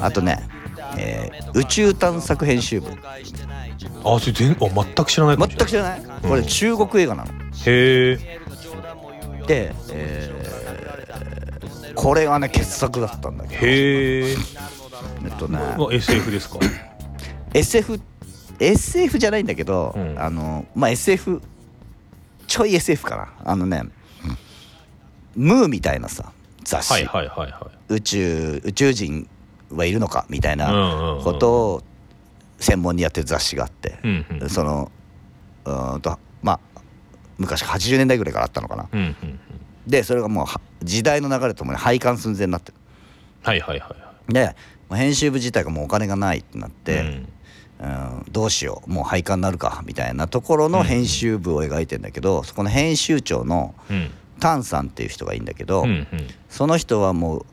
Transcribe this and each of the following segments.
あとね、えー宇宙探索編集部。あそれ全あ全く知らない全く知らない？これ中国映画なの。へえで、えーこれがね傑作だったんだけど。へええっとね。SF ですか？SF SF じゃないんだけど、うん。あのまあ SF ちょい SF かな。あのねムーみたいなさ雑誌、はいはいはいは宇宙宇宙人はいるのかみたいなことを専門にやってる雑誌があって、うんうんそのうんとまあ昔80年代ぐらいからあったのかなうんうんうんでそれがもう時代の流れともに廃刊寸前になってるはいはいはいはで編集部自体がもうお金がないってなって、うんどうしようもう廃刊になるかみたいなところの編集部を描いてんだけど、そこの編集長のうんタンさんっていう人がいいんだけど、うんうんその人はもう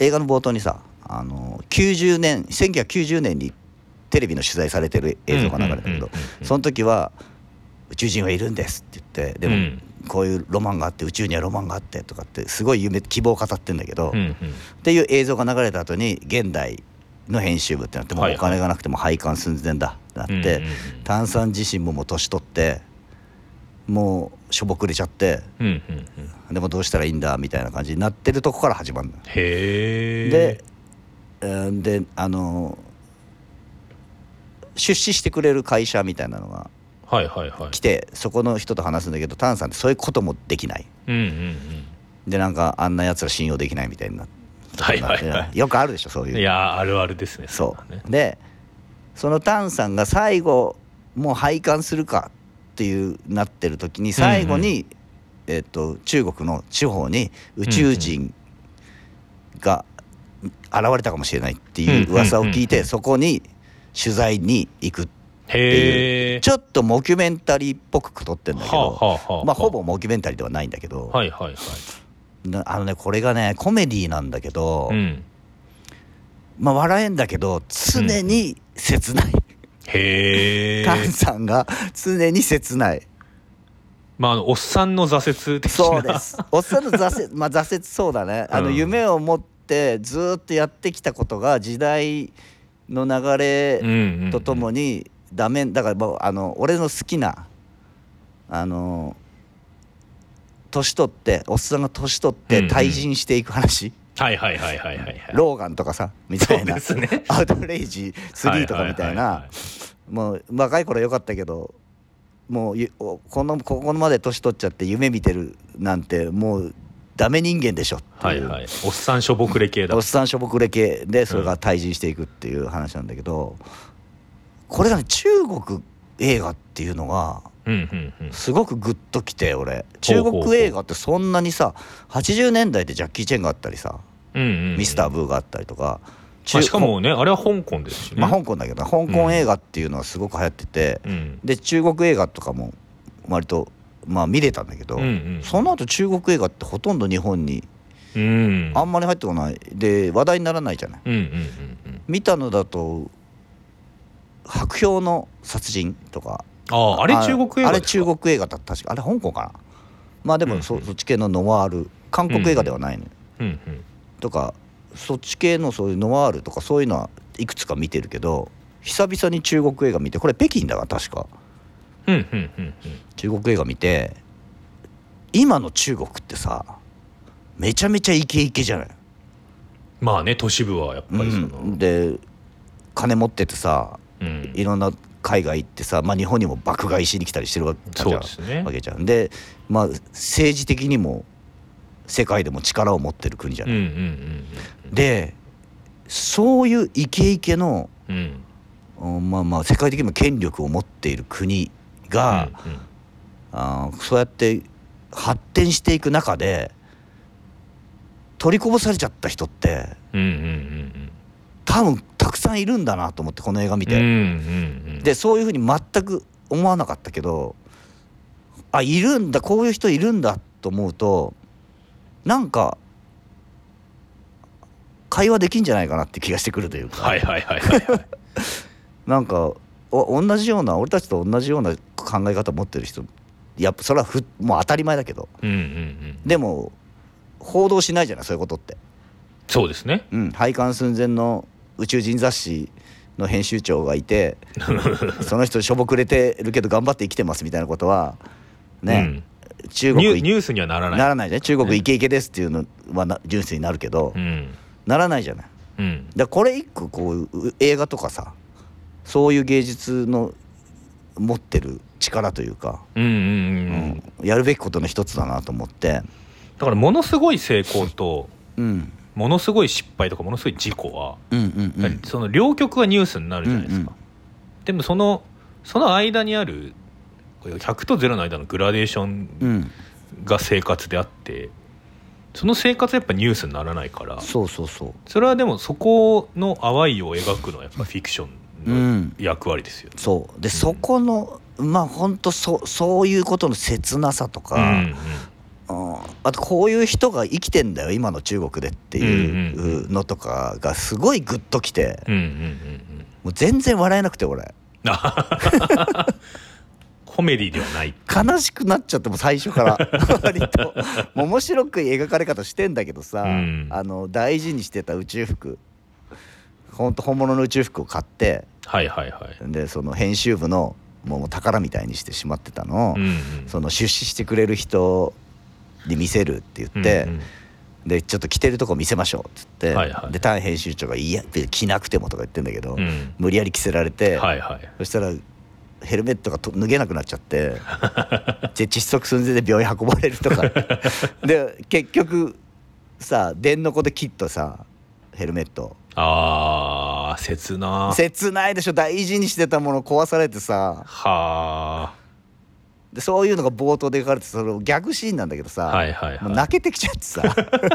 映画の冒頭にさあの90年1990年にテレビの取材されてる映像が流れたけどその時は「宇宙人はいるんです」って言ってでも、うん。こういうロマンがあって宇宙にはロマンがあってとかってすごい夢希望を語ってんだけど、っうんうん。ていう映像が流れた後に現代の編集部ってなってもうはいお金がなくても廃刊寸前だってなって、炭酸自身ももう年取ってもうしょぼくれちゃってでもどうしたらいいんだみたいな感じになってるとこから始まるの。へえで、えーであの出資してくれる会社みたいなのが来てそこの人と話すんだけどタンさんってそういうこともできない。うんうんうん。でなんかあんなやつら信用できないみたいにな。ってはいはいはい。よくあるでしょそういう。いやーあるあるですね。そう。でそのタンさんが最後もう廃刊するかっていうなってる時に最後に、えっと中国の地方に宇宙人が現れたかもしれないっていう噂を聞いうん。うんてそこに取材に行くへえちょっとモキュメンタリーっぽく撮ってんだけど、まあほぼモキュメンタリーではないんだけど、はいはいはい。なあのねこれがねコメディなんだけど、うん。まあ笑えんだけど常に切ない。へえタンさんが常に切ない。まああのおっさんの挫折的な。そうです。おっさんの挫折、まあ挫折そうだね。あのうん。夢を持ってずーっとやってきたことが時代の流うんれうんうん。とともにダメだからもうあの俺の好きなあの年取っておっさんが年取ってうんうん。退陣していく話、はいはいはいはいはいはい。ローガンとかさみたいな、ね。アウトレイジ3とかみたいはははなもう若い頃は良かったけどもうこのここまで年取っちゃって夢見てるなんてもうダメ人間でしょってはいいう。はいおっさんしょぼくれ系だ。おっさんしょぼくれ系。でそれが退陣していくっていう話なんだけど、これがね中国映画っていうのがうんうんうん。すごくグッときて俺。中国映画ってそんなにさ80年代でジャッキー・チェンがあったりさ、うんうんうん。ミスター・ブーがあったりとか、まあしかもねあれは香港ですしね。まあ香港だけど香港映画っていうのはすごく流行ってて、うん。で中国映画とかも割とまあ見れたんだけど、うんうん。その後中国映画ってほとんど日本にうん。あんまり入ってこない。で話題にならないじゃない。うんうんうんうん。見たのだと「白氷の殺人」とか。あああれ中国映画あれ中国映画だった。確かあれ香港かな。まあでもそ,、うんうん。そっち系のノワール。韓国映画ではないのよ、うんうん。とかそっち系のそういうノワールとかそういうのはいくつか見てるけど久々に中国映画見てこれ北京だから確かうんうんうんうん。中国映画見て今の中国ってさめちゃめちゃイケイケじゃない、まあね都市部はやっぱりその。うん、で金持っててさうん。いろんな海外行ってさ、まあ、日本にも爆買いしに来たりしてるわけじゃん。ね。わけじゃん。で、まあ、政治的にも世界でも力を持ってる国じゃうんない、うんうんでそういうイケイケの、うんまあまあ世界的にも権力を持っている国が、うんうん。あーそうやって発展していく中で取りこぼされちゃった人ってうんうんうん多分たくさんいるんだなと思ってこの映画見て、うんうんうんでそういうふうに全く思わなかったけどあいるんだこういう人いるんだと思うとなんか会話できんじゃないかなって気がしてくるというか、はいはいはいはいはい。なんかお同じような俺たちと同じような考え方持ってる人やっぱそれはふもう当たり前だけど。うんうんうん。でも報道しないじゃないそういうことって。そうですね。うん、廃刊寸前の宇宙人雑誌の編集長がいて その人しょぼくれてるけど頑張って生きてますみたいなことはね、中国いニュースにはならない。ならないじゃん中国イケイケですっていうのはなニュースになるけど、うん。ならないじゃない？うん。だこれ一個こうう映画とかさそういう芸術の持ってる力というか、うんうんうん、うん。やるべきことの一つだなと思って、だからものすごい成功とうん、ものすごい失敗とかものすごい事故は、うんうんうん。その両極がニュースになるじゃないですか、うんうんでもそのその間にある100と0の間のグラデーションうんが生活であってその生活はやっぱニュースにならないから。そうそうそう。それはでもそこの淡いを描くのはやっぱフィクショうン役割ですよね。そう。で、そこのまあ本当そそういうことの切なさとか、うんうん。あとこういう人が生きてんだよ今の中国でっていうのとかがすごいグッときて。うんうんうんうん。うんもう全然笑えなくて俺。コメディではない。悲しくなっちゃってもう最初から。割と。面白く描かれ方してんだけどさ、うん。あの大事にしてた宇宙服本当本物の宇宙服を買ってはいはいはい。でその編集部のもう宝みたいにしてしまってたのを、うんうん。その出資してくれる人に見せるって言って、うんうん。でちょっと着てるとこ見せましょうっつって、はいはい。でターン編集長が「いや着なくても」とか言ってんだけど、うん。無理やり着せられて、はいはい。そしたらヘルメットがと脱げなくなっちゃってで窒息寸前で病院運ばれるとか。で結局さ電の子で切ったさヘルメットあー切な。切ないでしょ。大事にしてたもの壊されてさ。はでそういうのが冒頭で描かれてその逆シーンなんだけどさ、はいはいはい。泣けてきちゃってさ。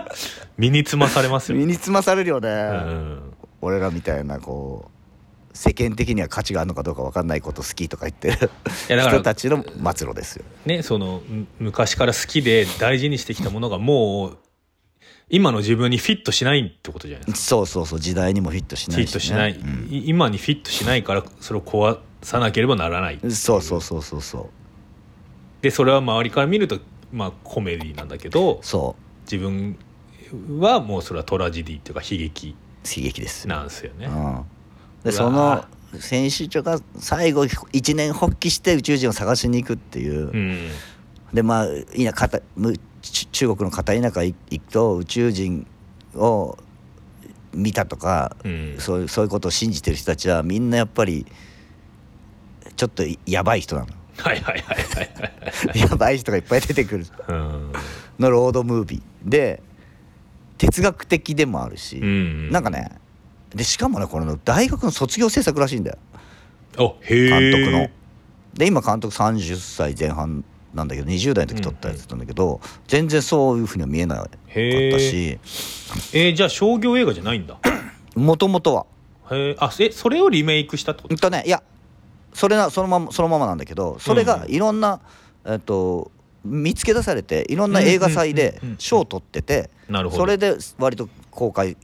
身につまされますよ。身につまされるよね、うん俺らみたいなこう世間的には価値があるのかどうか分かんないこと好きとか言ってる人たちの末路ですよ。ねそのむ昔から好きで大事にしてきたものがもう今の自分にフィットしないってことじゃないですか。そうそうそう時代にもフィットしなフィいし、ね、ットしない、い今にフィットしないからそれを壊さなければならない。うんそうそうそうそうそう。でそれは周りから見るとまあコメディなんだけどそ自分はもうそれはトラジディっていうか悲劇。う悲劇です。よ、なんですよね。うん、でうそのわ選手長が最後一年発起して宇宙人を探しに行くっていう、うん。でまあいなかたむち中国の片田舎行くと宇宙人を見たとか、うん。そういうそういうことを信じてる人たちはみんなやっぱりちょっとやばい人なの。はいはいはいはいはい。やばい人がいっぱい出てくる。うん。のロードムービー。で哲学的でもあるし、うんなんかねでしかもねこれの大学の卒業制作らしいんだよ。監督の。で今監督30歳前半なんだけど20代の時撮ったやつなんだけど、全然そういうふうには見えなかったし。えー、じゃあ商業映画じゃないんだ？もともとは。へえあえそれをリメイクしたってこと？うんとねいやそれなそのままそのままなんだけどそれがうんいろんな、えっと見つけ出されていろんな映画祭でうんうんうんうん賞を取っててそれで割と公開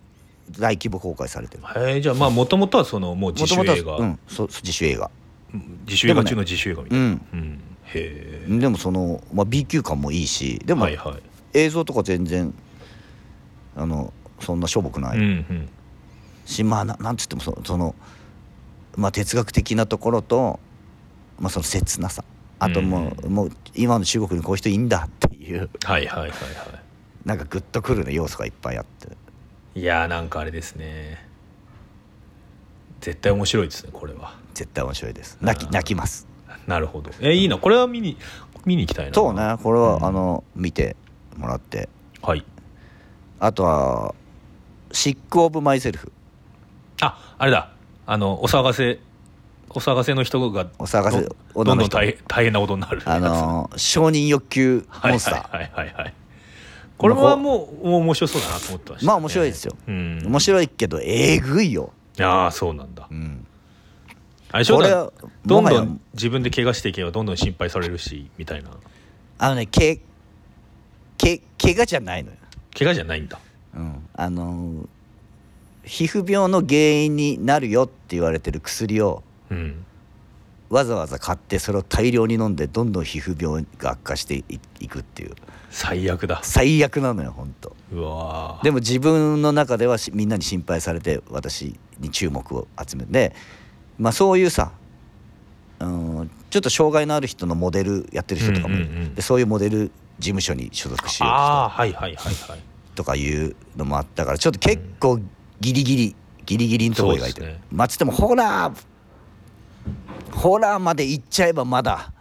大規模公開されてる。へえじゃあまあもともとはそのもう自主映画、うん自主映画。自主映画中の自主映画みたいな。うんうん。へでもその、まあ、B 級感もいいしでえ。もはいはい。映像とか全然あのそんなしょぼくない、うんうんしまあななんつってもそその、まあ、哲学的なところと、まあ、その切なさあともう,、もう今の中国にこういう人いいんだっていうはいはいはいはなんかグッとくるね要素がいっぱいあってい。いやーなんかあれですね。絶対面白いですねこれは。絶対面白いです泣き泣きますなるほど。えいいなこれは見に見に行きたいな。そうね。これは、うん。あの見てもらって。はい。あとは「シック・オブ・マイ・セルフああれだ。あのお騒がせお騒がせの人が」お騒がせどどんどん大変大変なことになる。あの承認欲求モンスター、はいはいはいはい。はいこれはもうもう面白そうだなと思ってまし。た、ね、まあ面白いですよ。うん。面白いけどえぐいよ、ああそうなんだ。うん、あれでしょどんどん自分で怪我していけばどんどん心配されるしみたいな。あのねけけ怪我じゃないのよ、怪我じゃないんだ。うん、あのー皮膚病の原因になるよって言われてる薬をうん。わざわざ買ってそれを大量に飲んでどんどん皮膚病が悪化していいくっていう。最悪だ。最悪なのよ本当うわーでも自分の中ではしみんなに心配されて私に注目を集めてまあそういうさうんちょっと障害のある人のモデルやってる人とかもでそういうモデル事務所に所属しようああはいはいはいはいとかいうのもあったからちょっと結構ギリギリギリギリのところ描いてる、まあつってもホラーホラーまで行っちゃえばまだ。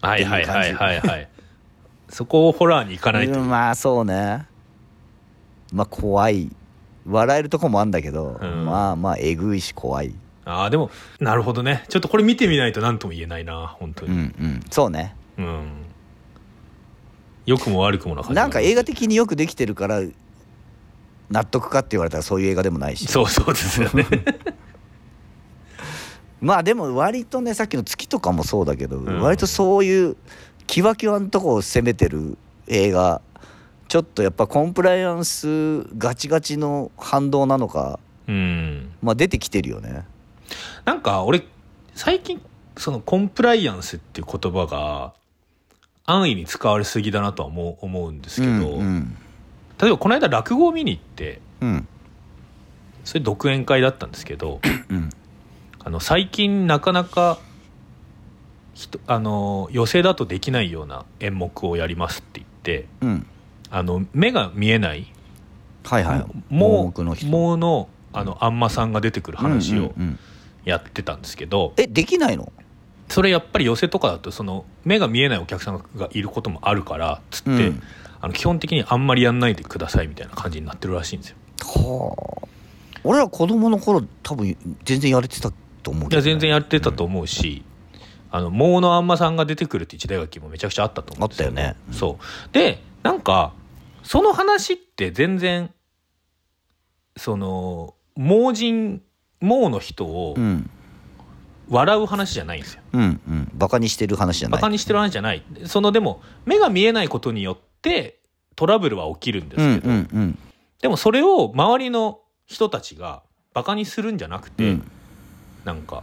はいはいはいはいはい。そこをホラーに行かないと。うんまあそうね。まあ怖い。笑えるとこもあんだけど、うん。まあまあえぐいし怖いああでもなるほどね。ちょっとこれ見てみないと何とも言えないな本当うんうにん。そうね。うん、良くも悪くもな感じ。なんか映画的によくできてるから納得かって言われたらそういう映画でもないし。そうそうですよね。まあでも割とねさっきの月とかもそうだけど、ん。割とそういうキワキワのとこを攻めてる映画ちょっとやっぱコンプライアンスガチガチの反動なのかうん。まあ出てきてるよねなんか俺最近そのコンプライアンスっていう言葉が安易に使われすぎだなとは思う思うんですけど、うんうん。例えばこの間落語を見に行ってうん。それ独演会だったんですけどうん。あの最近なかなか人あの寄席だとできないような演目をやりますって言ってうん。あの目が見えないはいはい。も盲目の人。ものあのあんまさんが出てくる話をうんうんうんやってたんですけど、えできないの？それやっぱり寄席とかだとその目が見えないお客さんがいることもあるからつって、うん。あの基本的にあんまりやんないでくださいみたいな感じになってるらしいんですよ。はあ。俺ら子供の頃多分全然やれてたと思ういけど、ね、や全然やってたと思うし、あの能のあんまさんが出てくるって時代劇もめちゃくちゃあったと思うんですよ。あったよね。そう。でなんかその話って全然その盲人盲の人をうん。笑う話じゃないんですよ。うんうん。バカにしてる話じゃない。バカにしてる話じゃない。そのでも目が見えないことによってトラブルは起きるんですけど、うんうんでもそれを周りの人たちがバカにするんじゃなくて、うん。なんか、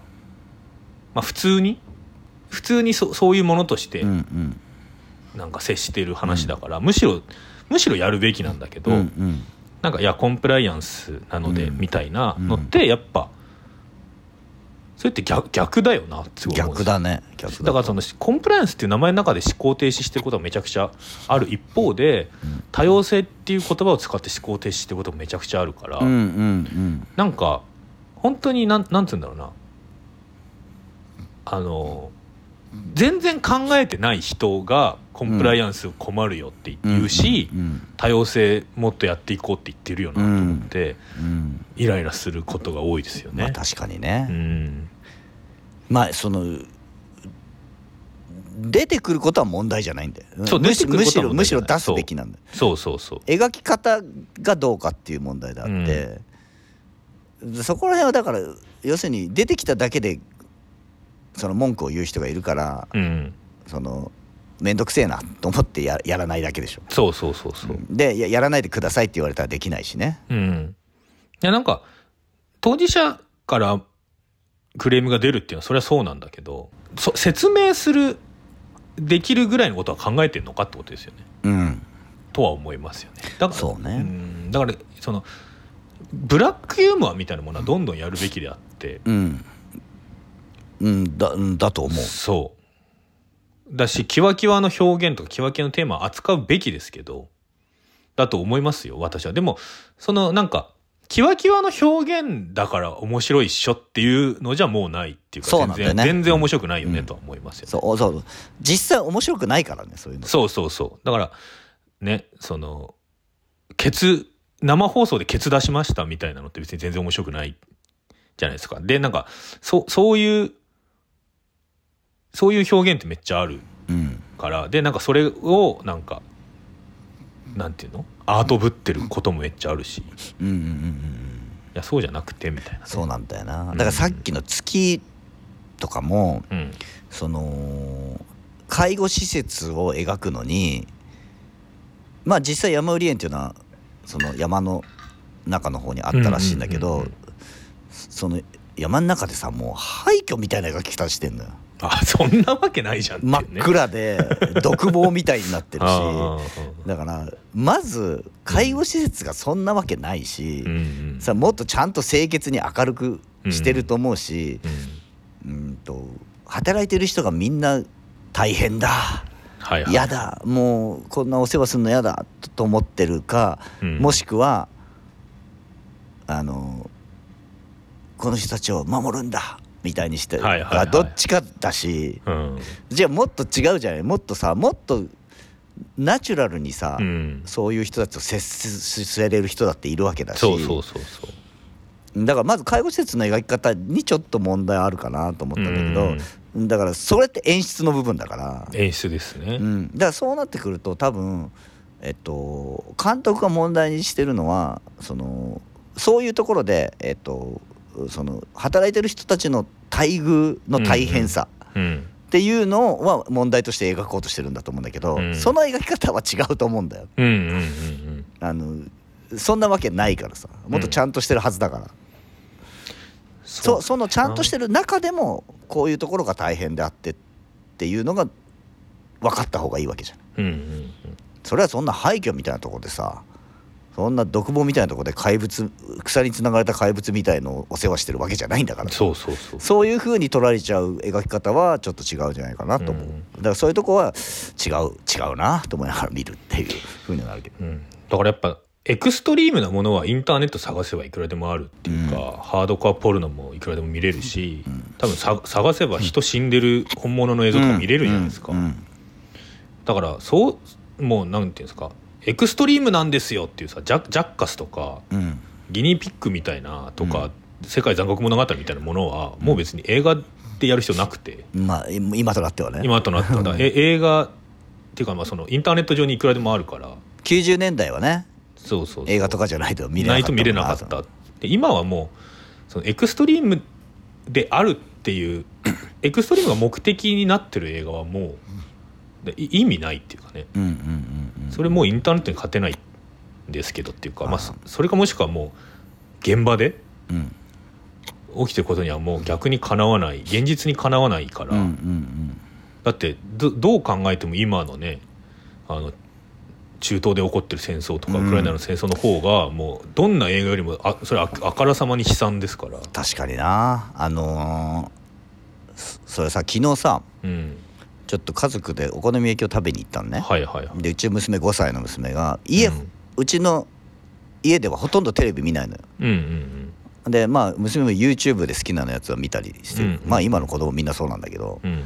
まあ、普通に普通にそそういうものとしてうんうん。なんか接している話だから、むしろむしろやるべきなんだけど、うんうんなんかいやコンプライアンスなので、うん。みたいなのってやっぱそれって逆逆だよなって逆だね。逆だだからそのコンプライアンスっていう名前の中で思考停止してることはめちゃくちゃある一方でうん。多様性っていう言葉を使って思考停止してることもめちゃくちゃあるから、うなんか本当になんなんつうんだろうな。あの全然考えてない人がコンプライアンス困るよってうん言うし、うん多様性もっとやっていこうって言ってるよなと思って、うんイライラすることが多いですよね。まあ確かにうねん。まあその出てくることは問題じゃないんだよ。むしろむしろ出すべきなんだよ。そうそうそう。描き方がどうかっていう問題であって、そこら辺はだから要するに出てきただけでその文句を言う人がいるからうん。その面倒くせえなと思ってややらないだけでしょ。そうそうそうそう。でややらないでくださいって言われたらできないしね。うん。いや、なんか、当事者からクレームが出るっていうのは、それはそうなんだけど、そ説明する、できるぐらいのことは考えてるのかってことですよね。うん。とは思いますよね。だから、そうね。ん。だから、その、ブラックユーモアみたいなものはどんどんやるべきであって、うんうんだうんだと思うそう。だし、キワキワの表現とかキワキワのテーマを扱うべきですけど、だと思いますよ、私は。でも、そのなんか、キワキワの表現だから面白いっしょっていうのじゃもうないっていうか、全然、そうなんだよね全然面白くないよねとは思いますよ、そうそう実際面白くないからねそういうのそうそうそう。だから、ね、その、ケツ、生放送でケツ出しましたみたいなのって別に全然面白くないじゃないですか。で、なんか、そう、そういう、そういう表現ってめっちゃあるうん。からでなんかそれをなんかなんていうの？アートぶってることもめっちゃあるし。いうんうんうんうん。やそうじゃなくてみたいなね、そうなんだよな。だからさっきの月とかもうん。その介護施設を描くのにまあ実際山売り園っていうのはその山の中の方にあったらしいんだけどうんうんうんうんその山の中でさもう廃墟みたいな描き方してんのよあそんなわけないじゃんっていう真っね暗で独房みたいになってるし。だからまず介護施設がそんなわけないし、うんうん。さもっとちゃんと清潔に明るくしてると思うし、うんうん、と働いてる人がみんな大変だ。はいはい。嫌だ。もうこんなお世話するの嫌だ。と思ってるか、うん。もしくはあのこの人たちを守るんだみたいにしてるか、はいはい。はいどっちかだしうん。じゃあもっと違うじゃない？もっとさもっとナチュラルにさ、うん。そういう人たちと接せれる人だっているわけだし。そうそうそうそう。だからまず介護施設の描き方にちょっと問題あるかなと思ったんだけど、だからそれって演出の部分だから、演出ですね、うん、だからそうなってくると多分、えっと、監督が問題にしてるのはそのそういうところで、えっと、その働いてる人たちの待遇の大変さうん。っていうのは問題として描こうとしてるんだと思うんだけど、うん。その描き方は違うと思うんだよ。うんうんうんうん。あのそんなわけないからさ。もっとちゃんとしてるはずだから。そそのちゃんとしてる中でもこういうところが大変であってっていうのが分かった方がいいわけじゃん。うんうんそれはそんな廃墟みたいなところでさそんな独房みたいなところで怪物草につながれた怪物みたいのをお世話してるわけじゃないんだから。そうそうそう。そういう風に取られちゃう描き方はちょっと違うんじゃないかなと思う、うん。だからそういうとこは違う違うなと思いながら見るっていう風にはなるけど。うん、だからやっぱエクストリームなものはインターネット探せばいくらでもあるっていうか、ハードコアポルノもいくらでも見れるし、多分さ探せば人死んでる本物の映像とか見れるじゃないですか、うん。うん。だからそうもうなんていうんですかエクストリームなんですよっていうさジャジャッカスとかうん。ギニーピックみたいなとか、世界残酷物語みたいなものはもう別に映画でやる必要なくて、まあ今今となってはね。今となったら え映画っていうかまあそのインターネット上にいくらでもあるから。90年代はねそうそう。映画とかじゃないと見れなかった。ないと見れなかった。で今はもうそのエクストリームであるっていう エクストリームが目的になってる映画はもう意味ないっていうかね。うんうんうんうん。それもうインターネットに勝てないんですけどっていうかまああそそれかもしくはもう現場でうん。起きてることにはもう逆にかなわない現実にかなわないから、うんうん。だってどどう考えても今のねあの中東で起こってる戦争とかうん。ウクライナの戦争の方がもうどんな映画よりもあそれああからさまに悲惨ですから。確かにな。あのーそそれさ昨日さうん、ちょっと家族でお好み焼きを食べに行ったのね、はいはいはい。でうち娘5歳の娘が家、ううんちの家ではほとんどテレビ見ないのよ。うんうんでまあ娘も YouTube で好きなのやつは見たりしてる、うんまあ今の子供みんなそうなんだけど。うんうん。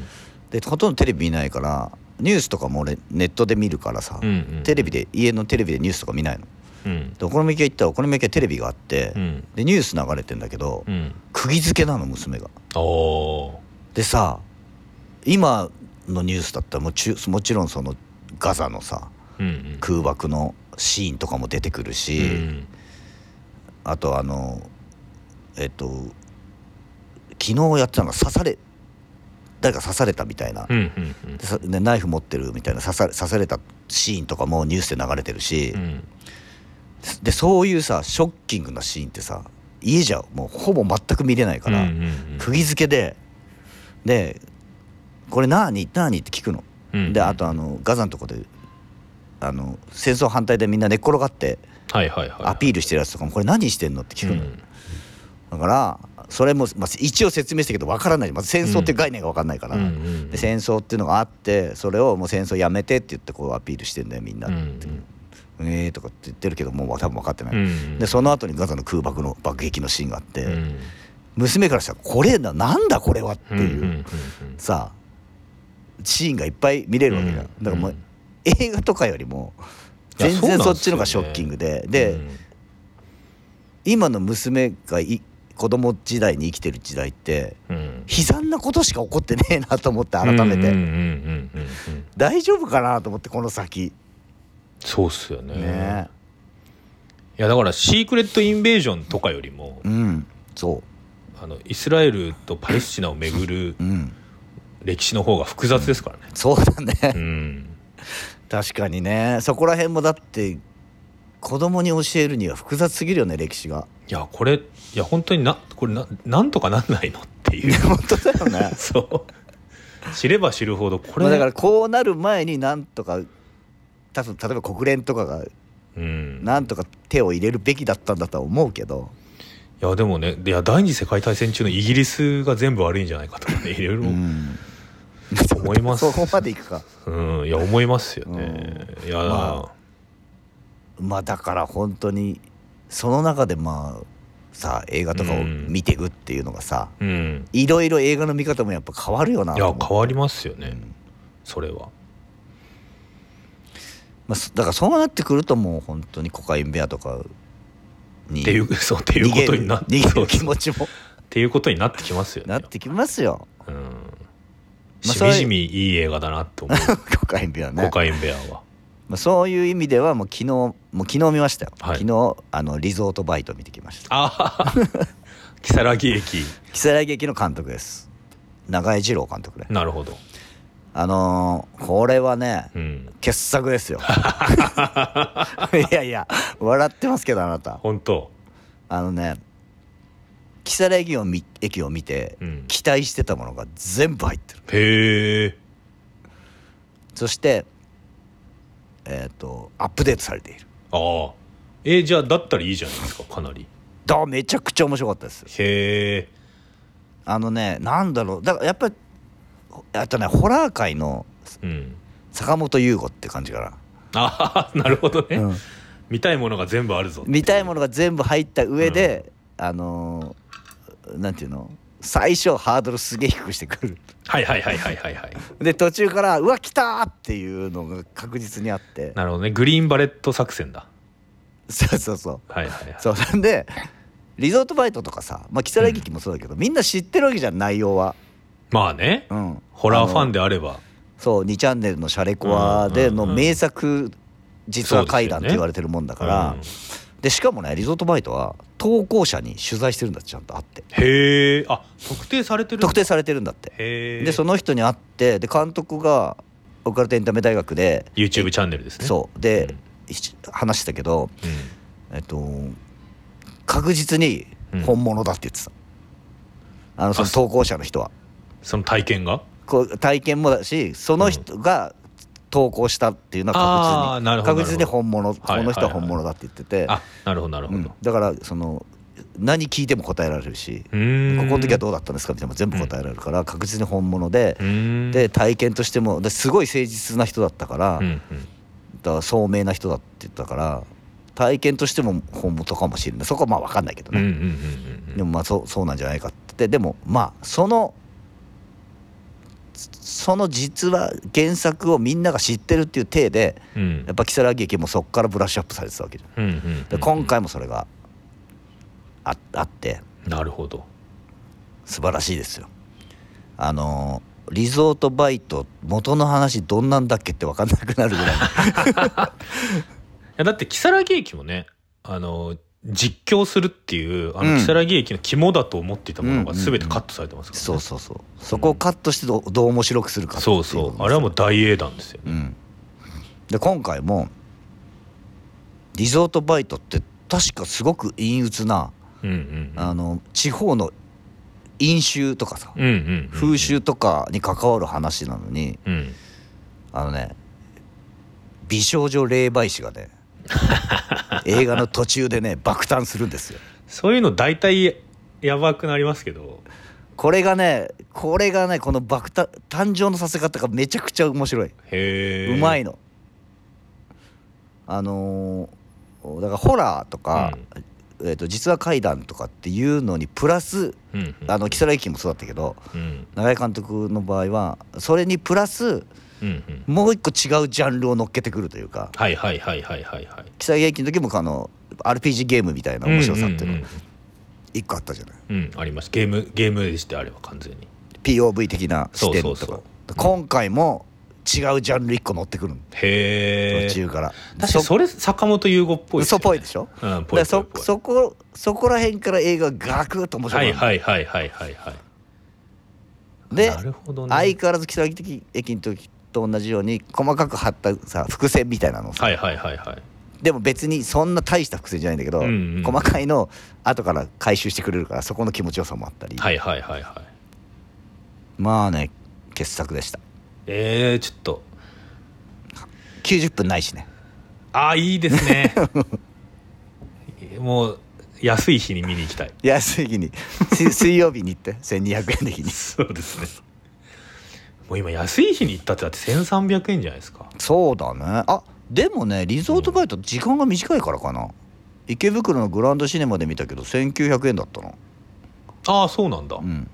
でほとんどテレビ見ないからニュースとかも俺ネットで見るからさ、うんうんテレビで家のテレビでニュースとか見ないの。うん。でお好み焼き屋行ったらお好み焼き屋テレビがあって、うん。でニュース流れてんだけど、うん。釘付けなの娘が。おー。でさ今のニュースだった。らもちもちろんそのガザのさうんうん。空爆のシーンとかも出てくるし、うん。あとあのえっと昨日やってたのが刺され誰か刺されたみたいな、うんうんでナイフ持ってるみたいな刺さ刺されたシーンとかもニュースで流れてるし、うん。でそういうさショッキングなシーンってさ家じゃもうほぼ全く見れないから、うんうんうん釘付けでで「これ何？何?」って聞くの。うん。であとあのガザのとこであの戦争反対でみんな寝っ転がってはいはいはいアピールしてるやつとかも「これ何してんの?」って聞くの、うん。だからそれも、まあ、一応説明したけど分からない。まず戦争っていう概念が分かんないから、うん。うんで戦争っていうのがあってそれをもう戦争やめてって言ってこうアピールしてんだよみんな。うんって「えー」とかって言ってるけどもう多分分かってない、うんうん。でその後にガザの空爆の爆撃のシーンがあって、うん。娘からしたら「これだなんだこれは」っていう、うんうんうんさシーンがいっぱい見れるわけじゃん、うん。だからもう、うん。映画とかよりも全然そっちのがショッキングで。で、うん。今の娘がい子供時代に生きてる時代ってうん。悲惨なことしか起こってねえなと思って改めて、大丈夫かなと思ってこの先。そうっすよね。ねいやだからシークレットインベージョンとかよりもうん。そあのイスラエルとパレスチナをめぐるううん歴史の方が複雑ですからね。そうだね、うん。確かにね。そこら辺もだって子供に教えるには複雑すぎるよね歴史が。いやこれいや本当になこれななんとかなんないのっていう。本当だよね。そう。知れば知るほどこれ。まあだからこうなる前になんとか多分例えば国連とかがうん。なんとか手を入れるべきだったんだとは思うけど。いやでもねいや第二次世界大戦中のイギリスが全部悪いんじゃないかとかねいろいろうん思います。そこまでいくか。うんいや思いますよね。いや、ままあだから本当にその中でまあさ映画とかを見ていくっていうのがさうん。いろいろ映画の見方もやっぱ変わるよないとや変わりますよね、それは。まあ、そだからそうなってくるともう本当にコカインベアとかにっていうそうっていうことになって逃げる気持ちもっていうことになってきますよね。なってきますよ。うんまあしみじみいい映画だなと思う。コカインベアね。コカインベアは。まあ、そういう意味ではもう昨日もう昨日見ましたよ、はい。昨日あのリゾートバイト見てきました。ああ如月駅。如月劇の監督です。長井二郎監督でなるほど。あのーこれはねうん。傑作ですよ。いやいや笑ってますけどあなた。本当。あのね如月駅を見駅を見て、うん。期待してたものが全部入ってる。へえ。そしてえっ、とアップデートされている。ああえーじゃあだったらいいじゃないですかかなり。だめちゃくちゃ面白かったですへえ。あのねなんだろう。だからやっぱりあとねホラー界のうん。坂本優吾って感じかああなるほどね、な、うん。見たいものが全部あるぞ見たいもののが全部入った上で、あのーなんていうの？最初ハードルすげえ低くしてくる。はいはいはいはいはいはい。で途中からうわ来たーっていうのが確実にあって。なるほどね。グリーンバレット作戦だ。そうそうそう。はいはいはい。そうそんでリゾートバイトとかさまあ如月劇もそうだけど、みんな知ってるわけじゃん内容は。まあね、うん。ホラーファンでであれば。そう2チャンネルのシャレコアでのうんうんうん。名作実話怪談って言われてるもんだからうんでしかもねリゾートバイトは投稿者に取材してるんだってちゃんとあって。へえあ特定されてるんだ。特定されてるんだって。でその人に会ってで監督がオカルトエンタメ大学で YouTube チャンネルですね。そう。で、ひ話してたけどうん。えっと確実に本物だって言ってた、あのその投稿者の人は。その体験が？こう体験もだしその人が投稿したっていうのは確実に。確実に本物はいこの人は本物だって言ってて、あなるほどなるほど、うん。だからその何聞いても答えられるしここの時はどうだったんですかみたいな全部答えられるから確実に本物でう、ーん。で体験としてもですごい誠実な人だったから、うんうん。だから聡明な人だって言ったから体験としても本物かもしれない。そこはまあ分かんないけどね、でもまあそうそうなんじゃないかって。でもまあそのその実は原作をみんなが知ってるっていう体でうん。やっぱ如月劇もそこからブラッシュアップされてたわけじゃん。うんうんうんで今回もそれがああって。なるほど。素晴らしいですよ。あのリゾートバイト元の話どんなんだっけって分かんなくなるぐらい。いやだって如月駅もねあの実況するっていうあうん。の如月駅の肝だと思っていたものがうんうんうん。全てカットされてますからね、そうそうそう。そこをカットしてどうどう面白くするかそうそう。あれはもう大英断ですよね。うん。で今回もリゾートバイトって確かすごく陰鬱なうんうんあの地方の飲酒とかさうんうんうん。風習とかに関わる話なのにうん。あのね美少女霊媒師がね 映画の途中でね爆誕するんですよ。そういうの大体やばくなりますけど。これがねこれがねこの爆誕誕生のさせ方がめちゃくちゃ面白い。へえうまいの。あのーだからホラーとか、えー、と実話怪談とかっていうのにプラスうんうん。あの如月もそうだったけどうん。永井監督の場合はそれにプラスうんうん。もう一個違うジャンルを乗っけてくるというか。はいはいはいはいはいはい。如月の時もあの RPG ゲームみたいな面白さっていうの。一個あったじゃない、うんうんあります。ゲームゲームでしてあれば完全に。POV 的な視点とか。そうそう今回も違うジャンル一個乗ってくるの。へえ途中から。確かにそれ坂本優吾っぽい嘘っぽいでしょ、ょうん、ぽいぽいぽい。そこそこら辺から映画ガクッと面白くなる、はいはいはいはいはいはい。でね。相変わらず北木駅の時と同じように細かく貼ったさ伏線みたいなのさ、はいはいはいはい。でも別にそんな大した伏線じゃないんだけど、うんうん。細かいの後から回収してくれるからそこの気持ちよさもあったり、はいはいはいはい。まあね傑作でした。えー、ちょっと。90分ないしね。ああいいですね。もう安い日に見に行きたい。安い日に。水水曜日に行って1200円的に。そうですねもう今安い日に行ったってだって1300円じゃないですか。そうだね。あでもねリゾートバイト時間が短いからかな、池袋のグランドシネマで見たけど1900円だったの。ああそうなんだ、うん。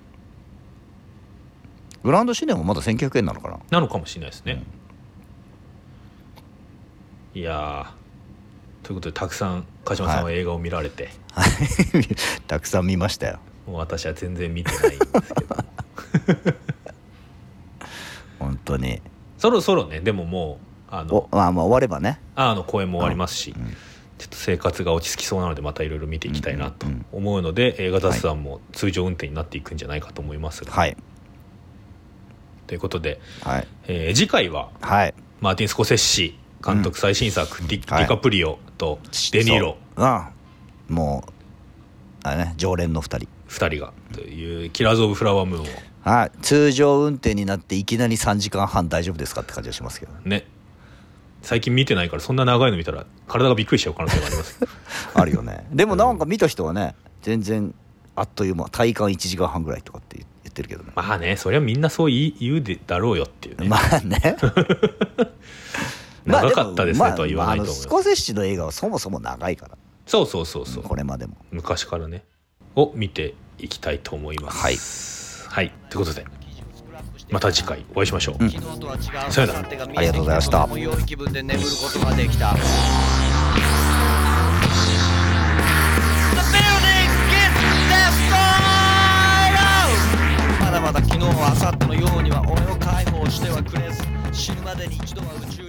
グランドシネマまだ1900円なのかな。なのかもしれないですね、いやーということでたくさん鹿島さんは映画を見られて、たくさん見ましたよ。もう私は全然見てないんですけど。本 当に。そろそろねでももうあおのまあまあ終わればね。あの公演も終わりますし、うんちょっと生活が落ち着きそうなのでまたいろいろ見ていきたいなとうんうん思うので、映画雑談も通常運転になっていくんじゃないかと思いますが、はい。ということで、はい。えー次回ははい。マーティン・スコセッシ監督最新作、ディはい。ディカプリオとデニーロ。そううん。もうあれね常連の2人。2人がという「キラーズ・オブ・フラワームーン」をはい。通常運転になっていきなり3時間半大丈夫ですかって感じがしますけどね。最近見てないからそんな長いの見たら体がびっくりしちゃう可能性があります。あるよね。でもなんか見た人はね全然あっという間体感1時間半ぐらいとかって言ってるけどね。まあねそれはみんなそう言うでだろうよっていうね、まあね。ま あ長かったですねもとは言わないと思います。まあスコセッシの映画はそもそも長いから。そうそうそうそう。これまでも。昔からね。を見ていきたいと思います。はいはい。ということでまた次回お会いしましょう、うん。さよなら。ありがとうございました。気分で眠ることができた!まだまだ昨日は明後日のようには俺を解放してはくれず死ぬまでに一度は宇宙旅